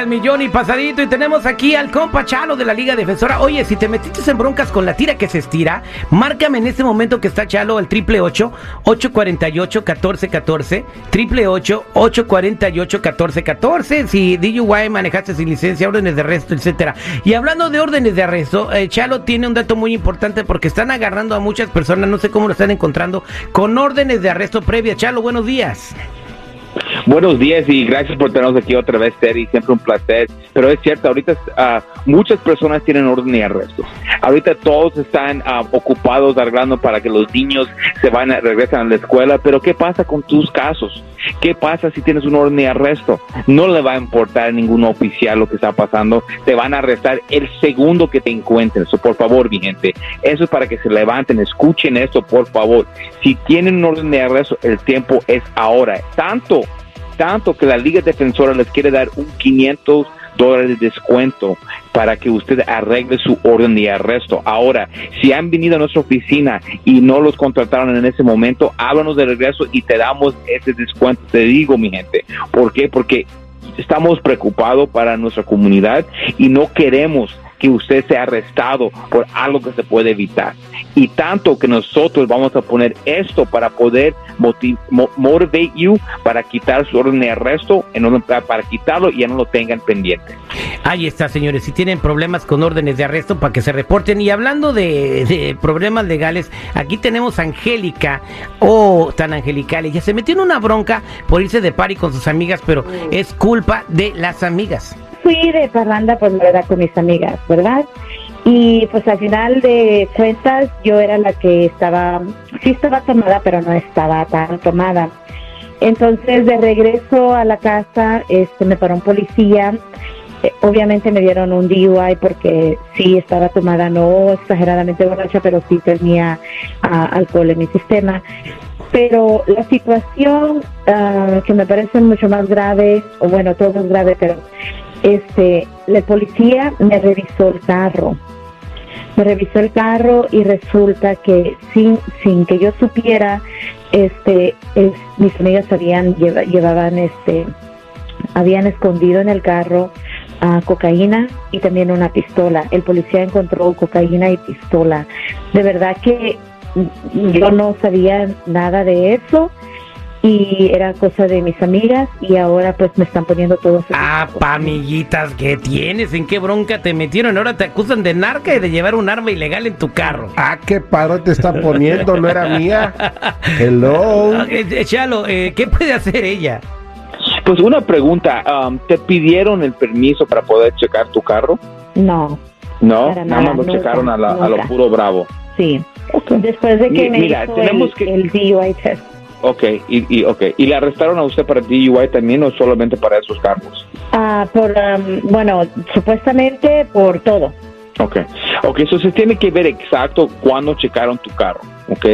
al millón y pasadito y tenemos aquí al compa Chalo de la Liga Defensora. Oye, si te metiste en broncas con la tira que se estira, márcame en este momento que está Chalo al triple ocho 848 1414 triple ocho 848 1414 si DUI manejaste sin licencia, órdenes de arresto, etcétera. Y hablando de órdenes de arresto, eh, Chalo tiene un dato muy importante porque están agarrando a muchas personas, no sé cómo lo están encontrando, con órdenes de arresto previa. Chalo, buenos días. Buenos días y gracias por tenernos aquí otra vez, Terry. Siempre un placer. Pero es cierto, ahorita uh, muchas personas tienen orden de arresto. Ahorita todos están uh, ocupados arreglando para que los niños se van a, regresan a la escuela. Pero ¿qué pasa con tus casos? ¿Qué pasa si tienes un orden de arresto? No le va a importar a ningún oficial lo que está pasando. Te van a arrestar el segundo que te encuentren. Eso, por favor, mi gente. Eso es para que se levanten. Escuchen esto, por favor. Si tienen un orden de arresto, el tiempo es ahora. Tanto tanto que la Liga Defensora les quiere dar un 500 dólares de descuento para que usted arregle su orden de arresto. Ahora, si han venido a nuestra oficina y no los contrataron en ese momento, háblanos de regreso y te damos ese descuento. Te digo, mi gente, ¿por qué? Porque estamos preocupados para nuestra comunidad y no queremos que usted sea arrestado por algo que se puede evitar. Y tanto que nosotros vamos a poner esto para poder motivate you para quitar su orden de arresto, en para quitarlo y ya no lo tengan pendiente. Ahí está, señores. Si tienen problemas con órdenes de arresto, para que se reporten. Y hablando de, problemas legales, aquí tenemos a Angélica, oh, tan angelical. Ella se metió en una bronca por irse de party con sus amigas, pero es culpa de las amigas fui de parranda, pues la verdad, con mis amigas, ¿verdad? Y pues al final de cuentas yo era la que estaba, sí estaba tomada, pero no estaba tan tomada. Entonces de regreso a la casa, este, me paró un policía. Eh, obviamente me dieron un DUI porque sí estaba tomada, no exageradamente borracha, pero sí tenía ah, alcohol en mi sistema. Pero la situación ah, que me parece mucho más grave, o bueno, todo es grave, pero este, la policía me revisó el carro. Me revisó el carro y resulta que sin, sin que yo supiera, este, mis amigas habían llevaban este, habían escondido en el carro uh, cocaína y también una pistola. El policía encontró cocaína y pistola. De verdad que yo no sabía nada de eso y era cosa de mis amigas y ahora pues me están poniendo todos Ah, pa amiguitas, ¿qué tienes? ¿En qué bronca te metieron? Ahora te acusan de narca y de llevar un arma ilegal en tu carro. Ah, qué paro te está poniendo, no era mía. Hello. Eh, Chalo, eh, ¿qué puede hacer ella? Pues una pregunta, um, ¿te pidieron el permiso para poder checar tu carro? No. No, nada más lo checaron a, lo puro bravo. Sí. Después de que me hizo tenemos el, el DUI test. Ok, y, y, okay. ¿y le arrestaron a usted para DUI también o solamente para esos cargos? Ah, por, bueno, supuestamente por todo. Ok, ok, eso se tiene que ver exacto cuándo checaron tu carro, ok,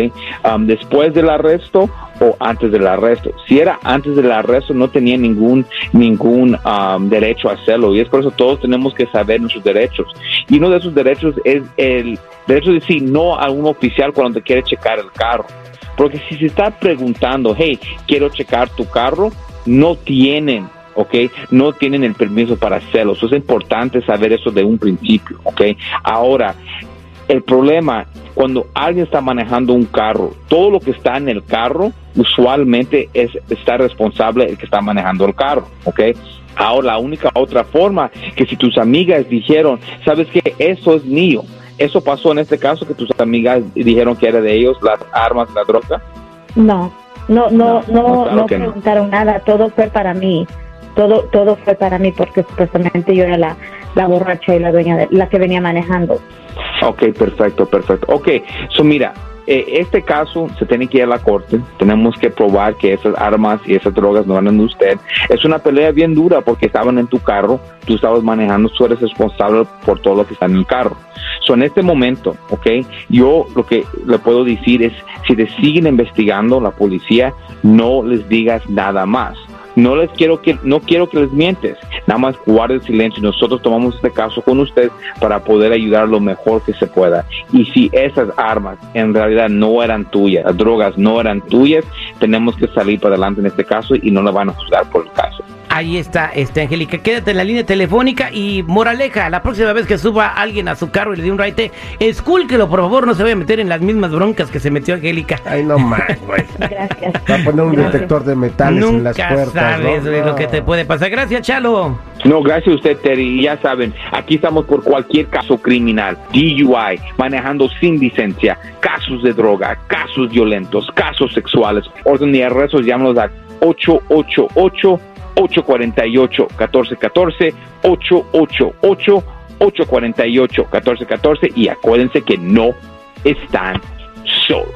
después del arresto o antes del arresto. Si era antes del arresto no tenía ningún ningún derecho a hacerlo y es por eso todos tenemos que saber nuestros derechos. Y uno de esos derechos es el derecho de decir no a un oficial cuando te quiere checar el carro. Porque si se está preguntando, hey, quiero checar tu carro, no tienen, ¿ok? No tienen el permiso para hacerlo. Es importante saber eso de un principio, ¿ok? Ahora, el problema, cuando alguien está manejando un carro, todo lo que está en el carro, usualmente es está responsable el que está manejando el carro, ¿ok? Ahora, la única otra forma que si tus amigas dijeron, sabes que eso es mío, ¿Eso pasó en este caso que tus amigas dijeron que era de ellos las armas, la droga? No, no, no, no, no, preguntaron nada. Todo fue para mí. Todo, todo fue para mí porque supuestamente yo era la, la borracha y la dueña de la que venía manejando. Ok, perfecto, perfecto. Ok, so mira, este caso se tiene que ir a la corte, tenemos que probar que esas armas y esas drogas no eran de usted. Es una pelea bien dura porque estaban en tu carro, tú estabas manejando, tú eres responsable por todo lo que está en el carro. So, en este momento, ok, yo lo que le puedo decir es, si te siguen investigando la policía, no les digas nada más no les quiero que no quiero que les mientes nada más guarde silencio. Nosotros tomamos este caso con usted para poder ayudar lo mejor que se pueda. Y si esas armas en realidad no eran tuyas las drogas no eran tuyas tenemos que salir para adelante en este caso y no la van a juzgar por el caso Ahí está, este Angélica. Quédate en la línea telefónica y moraleja, la próxima vez que suba alguien a su carro y le dé un raite, escúlquelo, por favor, no se vaya a meter en las mismas broncas que se metió Angélica. Ay, no más, güey. Gracias. Va a poner un Gracias. detector de metales en las puertas, sabes ¿no? lo que te puede pasar. Gracias, Chalo. No, gracias a usted, Terry. Y Ya saben, aquí estamos por cualquier caso criminal, DUI, manejando sin licencia, casos de droga, casos violentos, casos sexuales, orden de arrestos, llámanos a 888-848-1414, 888-848-1414 y acuérdense que no están solos.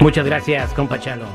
Muchas gracias, compa Chalo.